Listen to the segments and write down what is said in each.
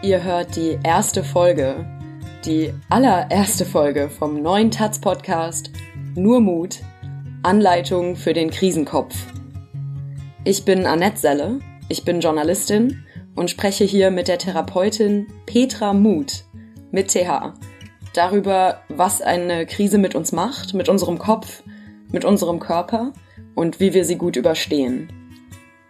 Ihr hört die erste Folge, die allererste Folge vom neuen Taz Podcast Nur Mut, Anleitung für den Krisenkopf. Ich bin Annette Selle, ich bin Journalistin und spreche hier mit der Therapeutin Petra Mut mit TH darüber, was eine Krise mit uns macht, mit unserem Kopf, mit unserem Körper und wie wir sie gut überstehen.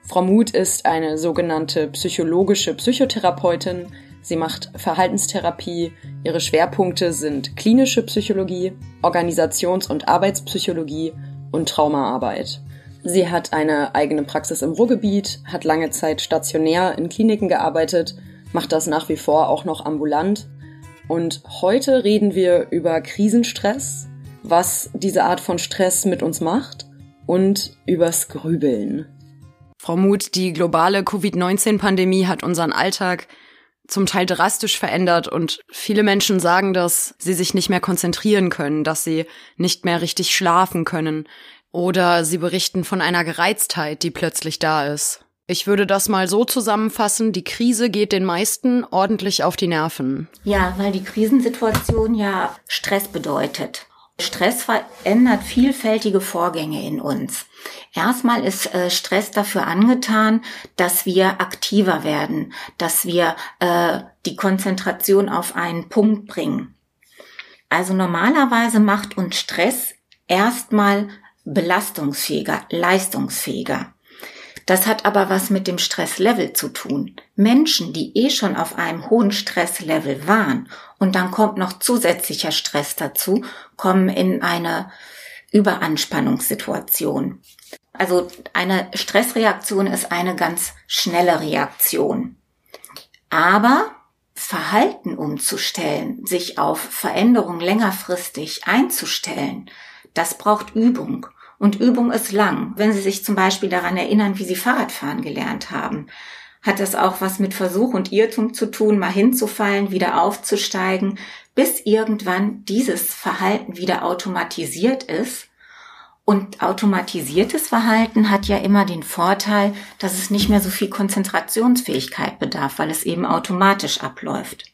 Frau Muth ist eine sogenannte psychologische Psychotherapeutin. Sie macht Verhaltenstherapie. Ihre Schwerpunkte sind klinische Psychologie, Organisations- und Arbeitspsychologie und Traumaarbeit. Sie hat eine eigene Praxis im Ruhrgebiet, hat lange Zeit stationär in Kliniken gearbeitet, macht das nach wie vor auch noch ambulant. Und heute reden wir über Krisenstress, was diese Art von Stress mit uns macht und übers Grübeln. Frau Muth, die globale Covid-19-Pandemie hat unseren Alltag zum Teil drastisch verändert und viele Menschen sagen, dass sie sich nicht mehr konzentrieren können, dass sie nicht mehr richtig schlafen können oder sie berichten von einer Gereiztheit, die plötzlich da ist. Ich würde das mal so zusammenfassen, die Krise geht den meisten ordentlich auf die Nerven. Ja, weil die Krisensituation ja Stress bedeutet. Stress verändert vielfältige Vorgänge in uns. Erstmal ist äh, Stress dafür angetan, dass wir aktiver werden, dass wir äh, die Konzentration auf einen Punkt bringen. Also normalerweise macht uns Stress erstmal belastungsfähiger, leistungsfähiger. Das hat aber was mit dem Stresslevel zu tun. Menschen, die eh schon auf einem hohen Stresslevel waren und dann kommt noch zusätzlicher Stress dazu, kommen in eine Überanspannungssituation. Also eine Stressreaktion ist eine ganz schnelle Reaktion. Aber Verhalten umzustellen, sich auf Veränderungen längerfristig einzustellen, das braucht Übung. Und Übung ist lang. Wenn Sie sich zum Beispiel daran erinnern, wie Sie Fahrradfahren gelernt haben, hat das auch was mit Versuch und Irrtum zu tun, mal hinzufallen, wieder aufzusteigen, bis irgendwann dieses Verhalten wieder automatisiert ist. Und automatisiertes Verhalten hat ja immer den Vorteil, dass es nicht mehr so viel Konzentrationsfähigkeit bedarf, weil es eben automatisch abläuft.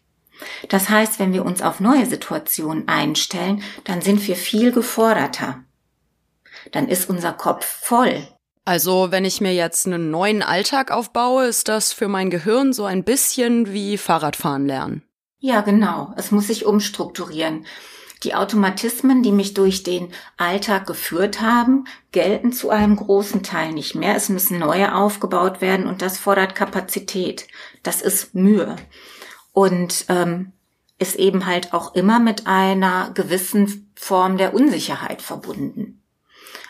Das heißt, wenn wir uns auf neue Situationen einstellen, dann sind wir viel geforderter dann ist unser Kopf voll. Also, wenn ich mir jetzt einen neuen Alltag aufbaue, ist das für mein Gehirn so ein bisschen wie Fahrradfahren lernen. Ja, genau. Es muss sich umstrukturieren. Die Automatismen, die mich durch den Alltag geführt haben, gelten zu einem großen Teil nicht mehr. Es müssen neue aufgebaut werden und das fordert Kapazität. Das ist Mühe. Und ähm, ist eben halt auch immer mit einer gewissen Form der Unsicherheit verbunden.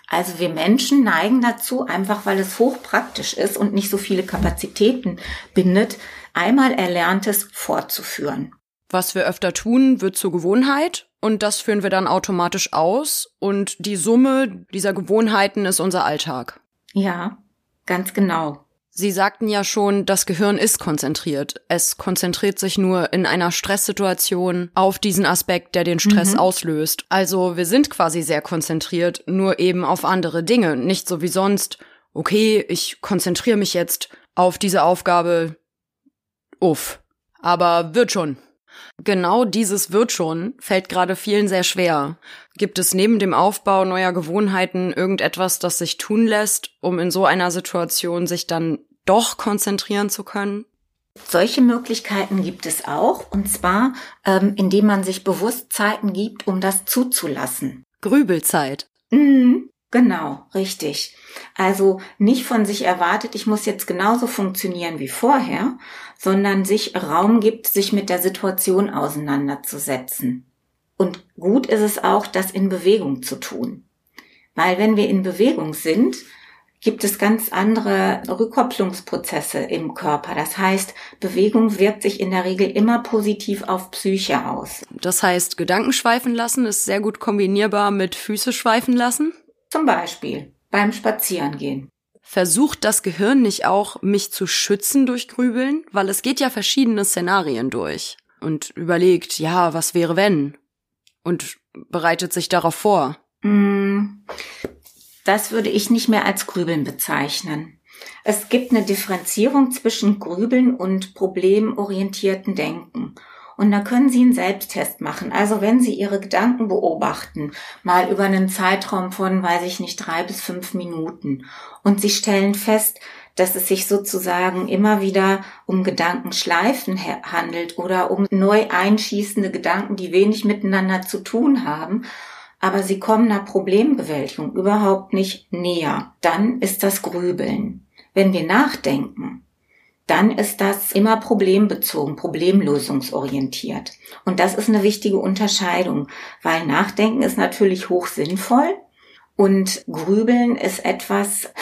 Also wir Menschen neigen dazu, einfach weil es hochpraktisch ist und nicht so viele Kapazitäten bindet, einmal Erlerntes fortzuführen. Was wir öfter tun, wird zur Gewohnheit und das führen wir dann automatisch aus und die Summe dieser Gewohnheiten ist unser Alltag. Ja, ganz genau. Sie sagten ja schon, das Gehirn ist konzentriert. Es konzentriert sich nur in einer Stresssituation auf diesen Aspekt, der den Stress mhm. auslöst. Also wir sind quasi sehr konzentriert, nur eben auf andere Dinge. Nicht so wie sonst, okay, ich konzentriere mich jetzt auf diese Aufgabe. Uff. Aber wird schon. Genau dieses wird schon fällt gerade vielen sehr schwer. Gibt es neben dem Aufbau neuer Gewohnheiten irgendetwas, das sich tun lässt, um in so einer Situation sich dann doch konzentrieren zu können? Solche Möglichkeiten gibt es auch, und zwar ähm, indem man sich bewusst Zeiten gibt, um das zuzulassen. Grübelzeit. Mhm, genau, richtig. Also nicht von sich erwartet, ich muss jetzt genauso funktionieren wie vorher, sondern sich Raum gibt, sich mit der Situation auseinanderzusetzen. Und gut ist es auch, das in Bewegung zu tun. Weil wenn wir in Bewegung sind, gibt es ganz andere Rückkopplungsprozesse im Körper. Das heißt, Bewegung wirkt sich in der Regel immer positiv auf Psyche aus. Das heißt, Gedanken schweifen lassen ist sehr gut kombinierbar mit Füße schweifen lassen? Zum Beispiel beim Spazierengehen. Versucht das Gehirn nicht auch, mich zu schützen durch Grübeln? Weil es geht ja verschiedene Szenarien durch und überlegt, ja, was wäre wenn? Und bereitet sich darauf vor. Mm, das würde ich nicht mehr als Grübeln bezeichnen. Es gibt eine Differenzierung zwischen Grübeln und problemorientierten Denken. Und da können Sie einen Selbsttest machen. Also wenn Sie Ihre Gedanken beobachten, mal über einen Zeitraum von, weiß ich nicht, drei bis fünf Minuten, und Sie stellen fest, dass es sich sozusagen immer wieder um Gedankenschleifen handelt oder um neu einschießende Gedanken, die wenig miteinander zu tun haben, aber sie kommen einer Problembewältigung überhaupt nicht näher. Dann ist das Grübeln. Wenn wir nachdenken, dann ist das immer problembezogen, problemlösungsorientiert. Und das ist eine wichtige Unterscheidung, weil Nachdenken ist natürlich hoch sinnvoll und Grübeln ist etwas,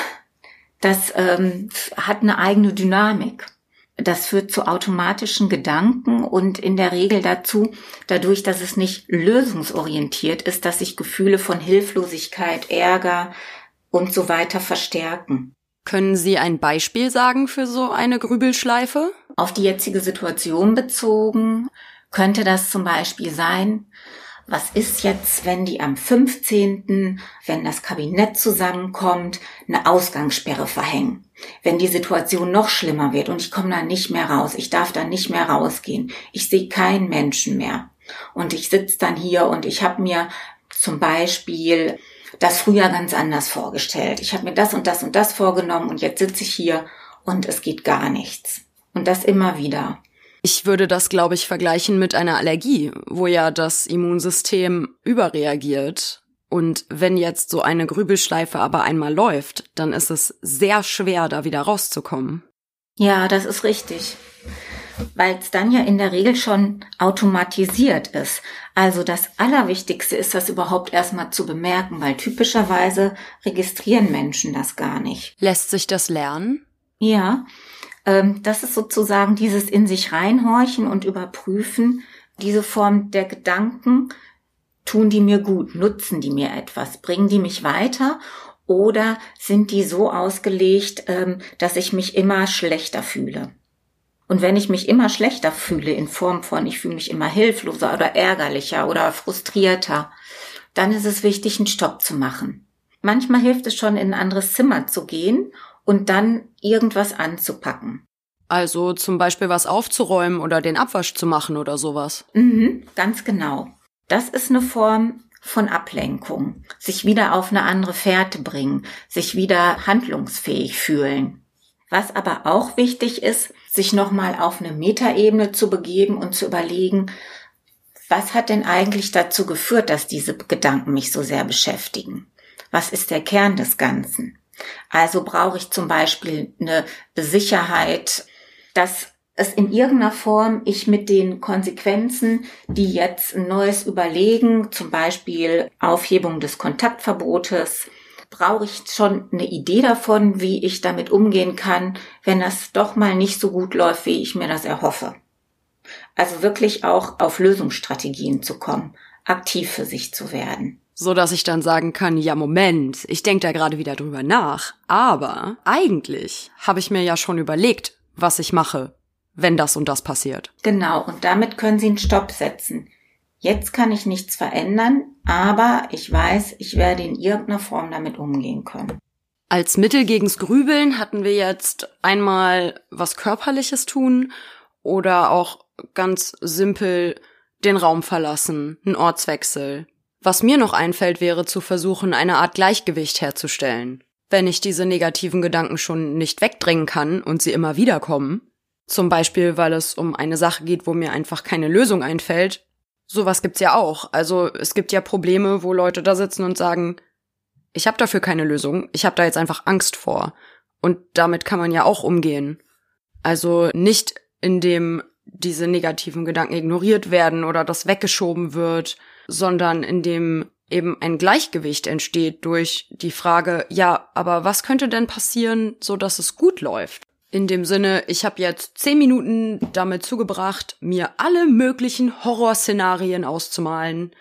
das ähm, hat eine eigene Dynamik. Das führt zu automatischen Gedanken und in der Regel dazu, dadurch, dass es nicht lösungsorientiert ist, dass sich Gefühle von Hilflosigkeit, Ärger und so weiter verstärken. Können Sie ein Beispiel sagen für so eine Grübelschleife? Auf die jetzige Situation bezogen könnte das zum Beispiel sein, was ist jetzt, wenn die am 15., wenn das Kabinett zusammenkommt, eine Ausgangssperre verhängen? Wenn die Situation noch schlimmer wird und ich komme da nicht mehr raus, ich darf da nicht mehr rausgehen, ich sehe keinen Menschen mehr. Und ich sitze dann hier und ich habe mir zum Beispiel das früher ganz anders vorgestellt. Ich habe mir das und das und das vorgenommen und jetzt sitze ich hier und es geht gar nichts. Und das immer wieder. Ich würde das, glaube ich, vergleichen mit einer Allergie, wo ja das Immunsystem überreagiert. Und wenn jetzt so eine Grübelschleife aber einmal läuft, dann ist es sehr schwer, da wieder rauszukommen. Ja, das ist richtig weil es dann ja in der Regel schon automatisiert ist. Also das Allerwichtigste ist das überhaupt erstmal zu bemerken, weil typischerweise registrieren Menschen das gar nicht. Lässt sich das lernen? Ja, ähm, das ist sozusagen dieses in sich reinhorchen und überprüfen, diese Form der Gedanken, tun die mir gut, nutzen die mir etwas, bringen die mich weiter oder sind die so ausgelegt, ähm, dass ich mich immer schlechter fühle? Und wenn ich mich immer schlechter fühle in Form von, ich fühle mich immer hilfloser oder ärgerlicher oder frustrierter, dann ist es wichtig, einen Stopp zu machen. Manchmal hilft es schon, in ein anderes Zimmer zu gehen und dann irgendwas anzupacken. Also zum Beispiel was aufzuräumen oder den Abwasch zu machen oder sowas. Mhm, ganz genau. Das ist eine Form von Ablenkung. Sich wieder auf eine andere Fährte bringen, sich wieder handlungsfähig fühlen. Was aber auch wichtig ist, sich nochmal auf eine Metaebene zu begeben und zu überlegen, was hat denn eigentlich dazu geführt, dass diese Gedanken mich so sehr beschäftigen? Was ist der Kern des Ganzen? Also brauche ich zum Beispiel eine Sicherheit, dass es in irgendeiner Form ich mit den Konsequenzen, die jetzt ein neues Überlegen, zum Beispiel Aufhebung des Kontaktverbotes, brauche ich schon eine Idee davon, wie ich damit umgehen kann, wenn das doch mal nicht so gut läuft, wie ich mir das erhoffe. Also wirklich auch auf Lösungsstrategien zu kommen, aktiv für sich zu werden. So dass ich dann sagen kann, ja Moment, ich denke da gerade wieder drüber nach, aber eigentlich habe ich mir ja schon überlegt, was ich mache, wenn das und das passiert. Genau, und damit können Sie einen Stopp setzen. Jetzt kann ich nichts verändern, aber ich weiß, ich werde in irgendeiner Form damit umgehen können. Als Mittel gegens Grübeln hatten wir jetzt einmal was Körperliches tun oder auch ganz simpel den Raum verlassen, einen Ortswechsel. Was mir noch einfällt, wäre zu versuchen, eine Art Gleichgewicht herzustellen. Wenn ich diese negativen Gedanken schon nicht wegdrängen kann und sie immer wieder kommen, zum Beispiel weil es um eine Sache geht, wo mir einfach keine Lösung einfällt, sowas gibt's ja auch. Also es gibt ja Probleme, wo Leute da sitzen und sagen, ich habe dafür keine Lösung, ich habe da jetzt einfach Angst vor. Und damit kann man ja auch umgehen. Also nicht indem diese negativen Gedanken ignoriert werden oder das weggeschoben wird, sondern indem eben ein Gleichgewicht entsteht durch die Frage, ja, aber was könnte denn passieren, so dass es gut läuft? In dem Sinne, ich habe jetzt zehn Minuten damit zugebracht, mir alle möglichen Horrorszenarien auszumalen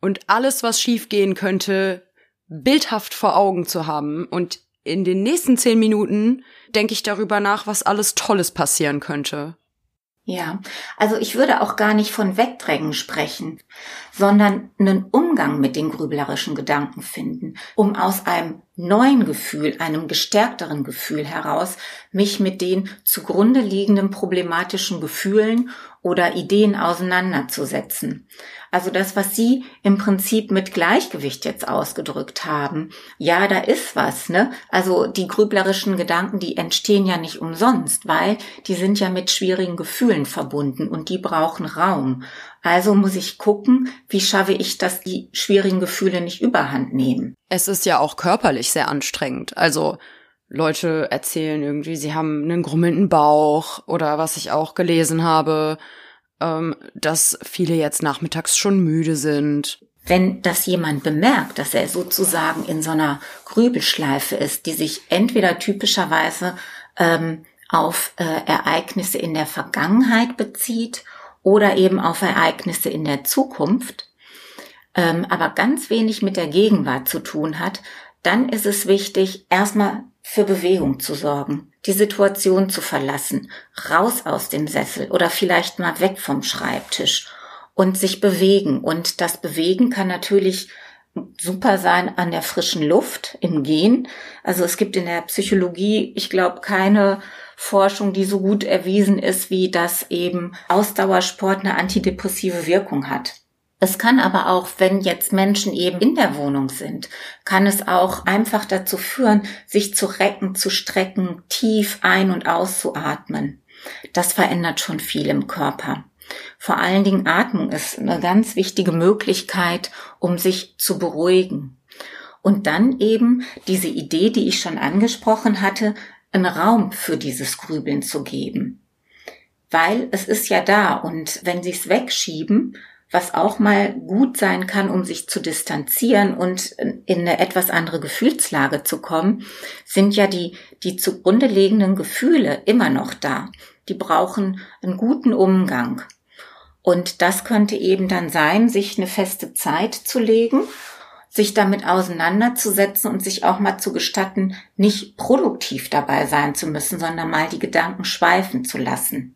und alles, was schiefgehen könnte, bildhaft vor Augen zu haben. Und in den nächsten zehn Minuten denke ich darüber nach, was alles Tolles passieren könnte. Ja, also ich würde auch gar nicht von Wegdrängen sprechen, sondern einen Umgang mit den grüblerischen Gedanken finden, um aus einem neuen Gefühl, einem gestärkteren Gefühl heraus, mich mit den zugrunde liegenden problematischen Gefühlen oder Ideen auseinanderzusetzen. Also das, was Sie im Prinzip mit Gleichgewicht jetzt ausgedrückt haben. Ja, da ist was, ne? Also die grüblerischen Gedanken, die entstehen ja nicht umsonst, weil die sind ja mit schwierigen Gefühlen verbunden und die brauchen Raum. Also muss ich gucken, wie schaffe ich, dass die schwierigen Gefühle nicht überhand nehmen. Es ist ja auch körperlich sehr anstrengend. Also Leute erzählen irgendwie, sie haben einen grummelnden Bauch oder was ich auch gelesen habe, ähm, dass viele jetzt nachmittags schon müde sind. Wenn das jemand bemerkt, dass er sozusagen in so einer Grübelschleife ist, die sich entweder typischerweise ähm, auf äh, Ereignisse in der Vergangenheit bezieht oder eben auf Ereignisse in der Zukunft, ähm, aber ganz wenig mit der Gegenwart zu tun hat, dann ist es wichtig, erstmal für Bewegung zu sorgen, die Situation zu verlassen, raus aus dem Sessel oder vielleicht mal weg vom Schreibtisch und sich bewegen. Und das Bewegen kann natürlich super sein an der frischen Luft, im Gehen. Also es gibt in der Psychologie, ich glaube, keine Forschung, die so gut erwiesen ist, wie das eben Ausdauersport eine antidepressive Wirkung hat. Es kann aber auch, wenn jetzt Menschen eben in der Wohnung sind, kann es auch einfach dazu führen, sich zu recken, zu strecken, tief ein- und auszuatmen. Das verändert schon viel im Körper. Vor allen Dingen Atmung ist eine ganz wichtige Möglichkeit, um sich zu beruhigen. Und dann eben diese Idee, die ich schon angesprochen hatte, einen Raum für dieses Grübeln zu geben. Weil es ist ja da und wenn Sie es wegschieben, was auch mal gut sein kann, um sich zu distanzieren und in eine etwas andere Gefühlslage zu kommen, sind ja die, die zugrunde liegenden Gefühle immer noch da. Die brauchen einen guten Umgang. Und das könnte eben dann sein, sich eine feste Zeit zu legen, sich damit auseinanderzusetzen und sich auch mal zu gestatten, nicht produktiv dabei sein zu müssen, sondern mal die Gedanken schweifen zu lassen.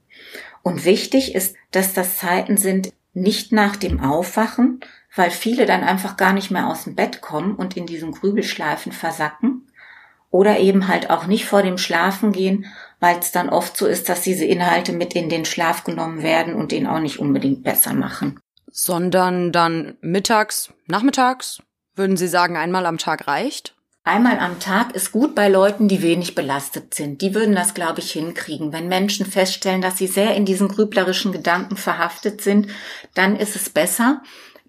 Und wichtig ist, dass das Zeiten sind, nicht nach dem Aufwachen, weil viele dann einfach gar nicht mehr aus dem Bett kommen und in diesen Grübelschleifen versacken. Oder eben halt auch nicht vor dem Schlafen gehen, weil es dann oft so ist, dass diese Inhalte mit in den Schlaf genommen werden und den auch nicht unbedingt besser machen. Sondern dann mittags, nachmittags, würden Sie sagen, einmal am Tag reicht? Einmal am Tag ist gut bei Leuten, die wenig belastet sind. Die würden das, glaube ich, hinkriegen. Wenn Menschen feststellen, dass sie sehr in diesen grüblerischen Gedanken verhaftet sind, dann ist es besser,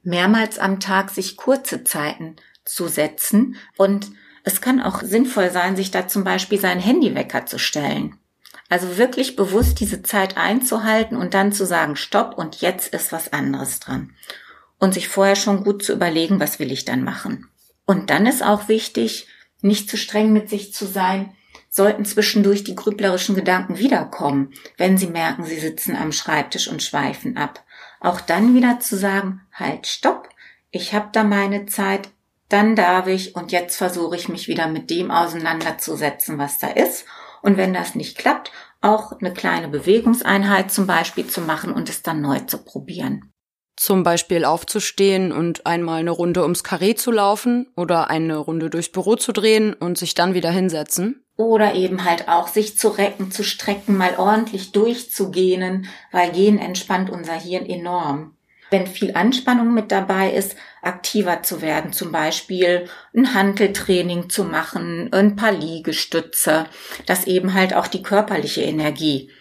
mehrmals am Tag sich kurze Zeiten zu setzen. Und es kann auch sinnvoll sein, sich da zum Beispiel seinen Handywecker zu stellen. Also wirklich bewusst diese Zeit einzuhalten und dann zu sagen, stopp und jetzt ist was anderes dran. Und sich vorher schon gut zu überlegen, was will ich dann machen. Und dann ist auch wichtig, nicht zu streng mit sich zu sein, sollten zwischendurch die grüblerischen Gedanken wiederkommen, wenn sie merken, sie sitzen am Schreibtisch und schweifen ab. Auch dann wieder zu sagen, halt, stopp, ich habe da meine Zeit, dann darf ich und jetzt versuche ich mich wieder mit dem auseinanderzusetzen, was da ist. Und wenn das nicht klappt, auch eine kleine Bewegungseinheit zum Beispiel zu machen und es dann neu zu probieren. Zum Beispiel aufzustehen und einmal eine Runde ums Karree zu laufen oder eine Runde durchs Büro zu drehen und sich dann wieder hinsetzen. Oder eben halt auch sich zu recken, zu strecken, mal ordentlich durchzugehen, weil Gehen entspannt unser Hirn enorm. Wenn viel Anspannung mit dabei ist, aktiver zu werden, zum Beispiel ein Hanteltraining zu machen, ein paar Liegestütze, dass eben halt auch die körperliche Energie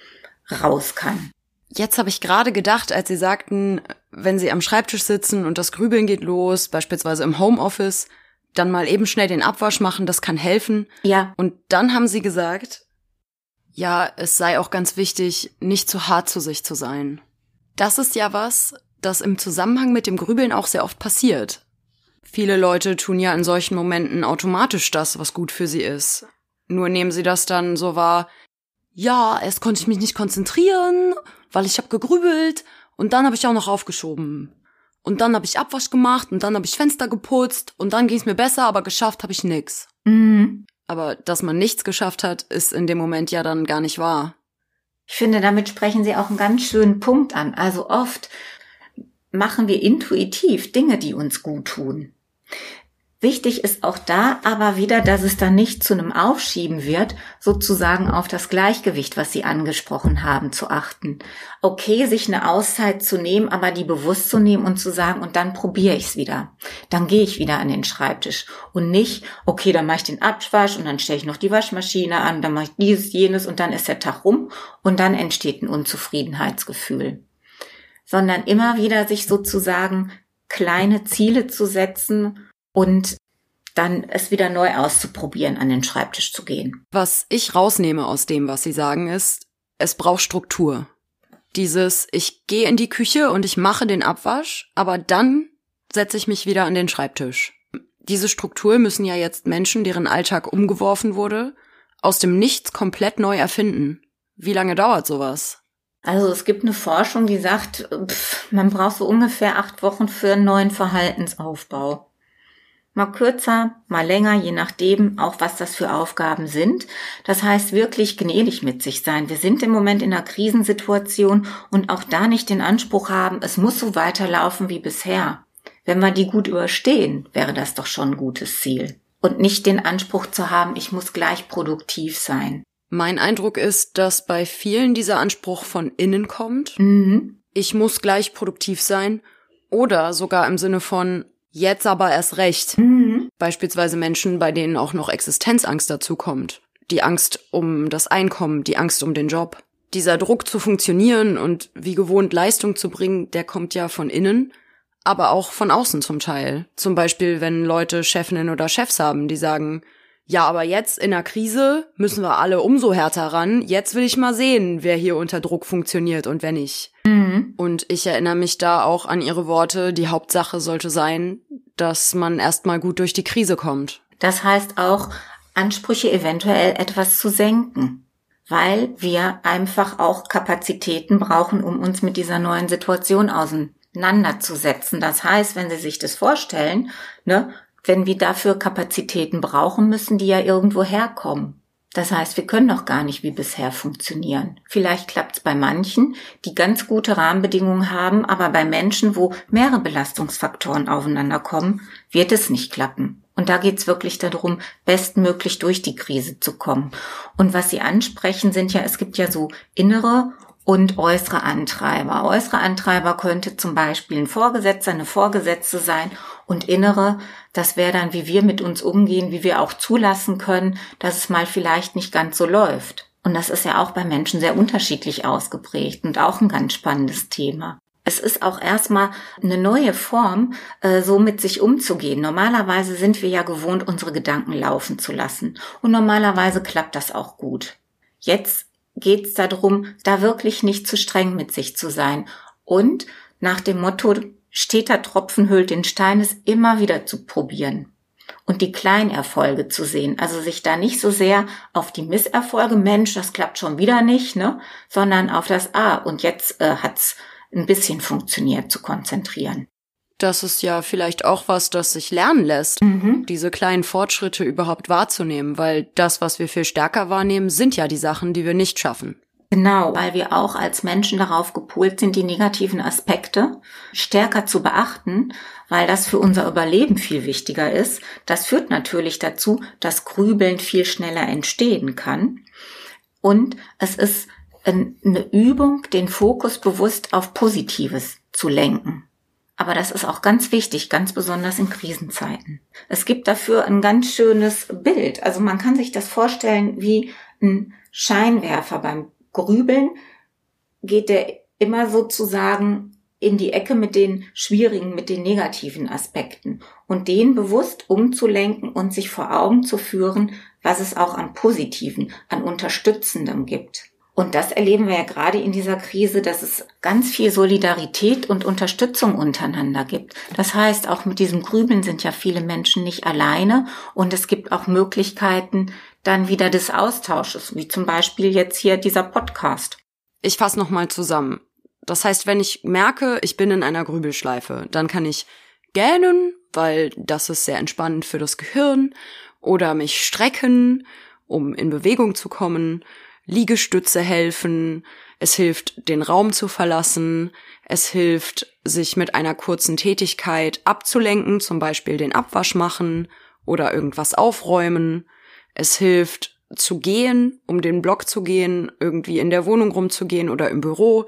raus kann. Jetzt habe ich gerade gedacht, als Sie sagten, wenn Sie am Schreibtisch sitzen und das Grübeln geht los, beispielsweise im Homeoffice, dann mal eben schnell den Abwasch machen, das kann helfen. Ja. Und dann haben Sie gesagt, ja, es sei auch ganz wichtig, nicht zu hart zu sich zu sein. Das ist ja was, das im Zusammenhang mit dem Grübeln auch sehr oft passiert. Viele Leute tun ja in solchen Momenten automatisch das, was gut für sie ist. Nur nehmen sie das dann so wahr, ja, erst konnte ich mich nicht konzentrieren weil ich habe gegrübelt und dann habe ich auch noch aufgeschoben. Und dann habe ich Abwasch gemacht und dann habe ich Fenster geputzt und dann ging es mir besser, aber geschafft habe ich nix. Mhm. Aber dass man nichts geschafft hat, ist in dem Moment ja dann gar nicht wahr. Ich finde, damit sprechen Sie auch einen ganz schönen Punkt an. Also oft machen wir intuitiv Dinge, die uns gut tun. Wichtig ist auch da aber wieder, dass es dann nicht zu einem Aufschieben wird, sozusagen auf das Gleichgewicht, was Sie angesprochen haben, zu achten. Okay, sich eine Auszeit zu nehmen, aber die bewusst zu nehmen und zu sagen, und dann probiere ich es wieder. Dann gehe ich wieder an den Schreibtisch. Und nicht, okay, dann mache ich den Abwasch und dann stelle ich noch die Waschmaschine an, dann mache ich dieses, jenes und dann ist der Tag rum und dann entsteht ein Unzufriedenheitsgefühl. Sondern immer wieder sich sozusagen kleine Ziele zu setzen und dann es wieder neu auszuprobieren, an den Schreibtisch zu gehen. Was ich rausnehme aus dem, was Sie sagen, ist, es braucht Struktur. Dieses, ich gehe in die Küche und ich mache den Abwasch, aber dann setze ich mich wieder an den Schreibtisch. Diese Struktur müssen ja jetzt Menschen, deren Alltag umgeworfen wurde, aus dem Nichts komplett neu erfinden. Wie lange dauert sowas? Also es gibt eine Forschung, die sagt, pff, man braucht so ungefähr acht Wochen für einen neuen Verhaltensaufbau. Mal kürzer, mal länger, je nachdem, auch was das für Aufgaben sind. Das heißt wirklich gnädig mit sich sein. Wir sind im Moment in einer Krisensituation und auch da nicht den Anspruch haben, es muss so weiterlaufen wie bisher. Wenn wir die gut überstehen, wäre das doch schon ein gutes Ziel. Und nicht den Anspruch zu haben, ich muss gleich produktiv sein. Mein Eindruck ist, dass bei vielen dieser Anspruch von innen kommt. Mhm. Ich muss gleich produktiv sein. Oder sogar im Sinne von, Jetzt aber erst recht. Mhm. Beispielsweise Menschen, bei denen auch noch Existenzangst dazu kommt. Die Angst um das Einkommen, die Angst um den Job. Dieser Druck zu funktionieren und wie gewohnt Leistung zu bringen, der kommt ja von innen, aber auch von außen zum Teil. Zum Beispiel, wenn Leute Chefinnen oder Chefs haben, die sagen, ja, aber jetzt in der Krise müssen wir alle umso härter ran. Jetzt will ich mal sehen, wer hier unter Druck funktioniert und wer nicht. Mhm. Und ich erinnere mich da auch an ihre Worte, die Hauptsache sollte sein, dass man erstmal gut durch die Krise kommt. Das heißt auch, Ansprüche eventuell etwas zu senken, weil wir einfach auch Kapazitäten brauchen, um uns mit dieser neuen Situation auseinanderzusetzen. Das heißt, wenn Sie sich das vorstellen, ne, wenn wir dafür Kapazitäten brauchen, müssen die ja irgendwo herkommen. Das heißt, wir können noch gar nicht wie bisher funktionieren. Vielleicht klappt es bei manchen, die ganz gute Rahmenbedingungen haben, aber bei Menschen, wo mehrere Belastungsfaktoren aufeinander kommen, wird es nicht klappen. Und da geht es wirklich darum, bestmöglich durch die Krise zu kommen. Und was Sie ansprechen, sind ja, es gibt ja so innere und äußere Antreiber. Äußere Antreiber könnte zum Beispiel ein Vorgesetzter, eine Vorgesetzte sein und innere, das wäre dann, wie wir mit uns umgehen, wie wir auch zulassen können, dass es mal vielleicht nicht ganz so läuft. Und das ist ja auch bei Menschen sehr unterschiedlich ausgeprägt und auch ein ganz spannendes Thema. Es ist auch erstmal eine neue Form, äh, so mit sich umzugehen. Normalerweise sind wir ja gewohnt, unsere Gedanken laufen zu lassen. Und normalerweise klappt das auch gut. Jetzt geht es darum, da wirklich nicht zu streng mit sich zu sein und nach dem Motto, steter Tropfen hüllt den Stein, es immer wieder zu probieren und die Kleinerfolge zu sehen. Also sich da nicht so sehr auf die Misserfolge, Mensch, das klappt schon wieder nicht, ne, sondern auf das Ah und jetzt äh, hat's ein bisschen funktioniert zu konzentrieren das ist ja vielleicht auch was, das sich lernen lässt, mhm. diese kleinen Fortschritte überhaupt wahrzunehmen, weil das, was wir viel stärker wahrnehmen, sind ja die Sachen, die wir nicht schaffen. Genau, weil wir auch als Menschen darauf gepolt sind, die negativen Aspekte stärker zu beachten, weil das für unser Überleben viel wichtiger ist. Das führt natürlich dazu, dass Grübeln viel schneller entstehen kann. Und es ist eine Übung, den Fokus bewusst auf Positives zu lenken. Aber das ist auch ganz wichtig, ganz besonders in Krisenzeiten. Es gibt dafür ein ganz schönes Bild. Also man kann sich das vorstellen wie ein Scheinwerfer. Beim Grübeln geht der immer sozusagen in die Ecke mit den schwierigen, mit den negativen Aspekten und den bewusst umzulenken und sich vor Augen zu führen, was es auch an positiven, an unterstützendem gibt. Und das erleben wir ja gerade in dieser Krise, dass es ganz viel Solidarität und Unterstützung untereinander gibt. Das heißt, auch mit diesem Grübeln sind ja viele Menschen nicht alleine und es gibt auch Möglichkeiten dann wieder des Austausches, wie zum Beispiel jetzt hier dieser Podcast. Ich fasse nochmal zusammen. Das heißt, wenn ich merke, ich bin in einer Grübelschleife, dann kann ich gähnen, weil das ist sehr entspannend für das Gehirn, oder mich strecken, um in Bewegung zu kommen Liegestütze helfen. Es hilft, den Raum zu verlassen. Es hilft, sich mit einer kurzen Tätigkeit abzulenken, zum Beispiel den Abwasch machen oder irgendwas aufräumen. Es hilft, zu gehen, um den Block zu gehen, irgendwie in der Wohnung rumzugehen oder im Büro.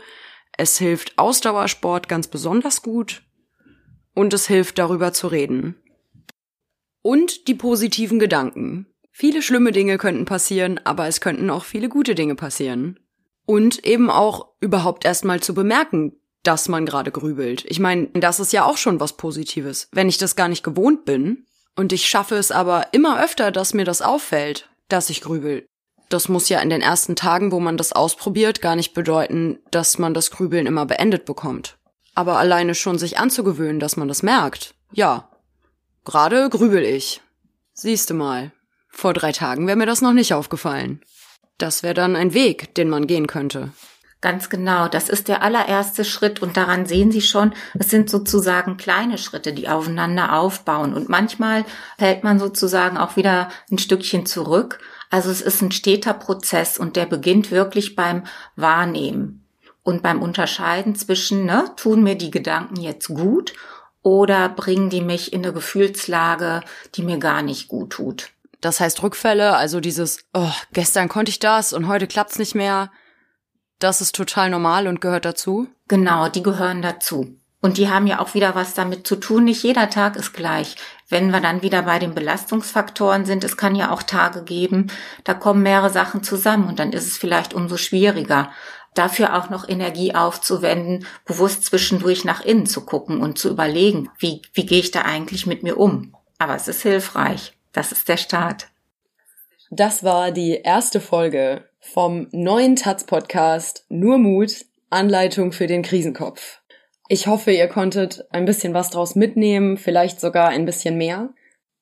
Es hilft Ausdauersport ganz besonders gut. Und es hilft darüber zu reden. Und die positiven Gedanken. Viele schlimme Dinge könnten passieren, aber es könnten auch viele gute Dinge passieren. Und eben auch überhaupt erstmal zu bemerken, dass man gerade grübelt. Ich meine, das ist ja auch schon was Positives. Wenn ich das gar nicht gewohnt bin und ich schaffe es aber immer öfter, dass mir das auffällt, dass ich grübel. Das muss ja in den ersten Tagen, wo man das ausprobiert, gar nicht bedeuten, dass man das Grübeln immer beendet bekommt. Aber alleine schon sich anzugewöhnen, dass man das merkt. Ja. Gerade grübel ich. Siehste mal. Vor drei Tagen wäre mir das noch nicht aufgefallen. Das wäre dann ein Weg, den man gehen könnte. Ganz genau, das ist der allererste Schritt und daran sehen Sie schon, es sind sozusagen kleine Schritte, die aufeinander aufbauen und manchmal fällt man sozusagen auch wieder ein Stückchen zurück. Also es ist ein steter Prozess und der beginnt wirklich beim Wahrnehmen und beim Unterscheiden zwischen, ne, tun mir die Gedanken jetzt gut oder bringen die mich in eine Gefühlslage, die mir gar nicht gut tut. Das heißt Rückfälle, also dieses, oh, gestern konnte ich das und heute klappt's nicht mehr. Das ist total normal und gehört dazu? Genau, die gehören dazu. Und die haben ja auch wieder was damit zu tun. Nicht jeder Tag ist gleich. Wenn wir dann wieder bei den Belastungsfaktoren sind, es kann ja auch Tage geben, da kommen mehrere Sachen zusammen und dann ist es vielleicht umso schwieriger, dafür auch noch Energie aufzuwenden, bewusst zwischendurch nach innen zu gucken und zu überlegen, wie, wie gehe ich da eigentlich mit mir um. Aber es ist hilfreich. Das ist der Start. Das war die erste Folge vom neuen Taz-Podcast Nur Mut, Anleitung für den Krisenkopf. Ich hoffe, ihr konntet ein bisschen was draus mitnehmen, vielleicht sogar ein bisschen mehr.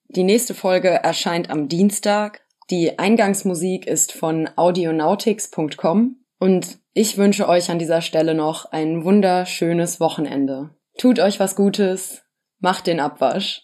Die nächste Folge erscheint am Dienstag. Die Eingangsmusik ist von audionautics.com und ich wünsche euch an dieser Stelle noch ein wunderschönes Wochenende. Tut euch was Gutes, macht den Abwasch.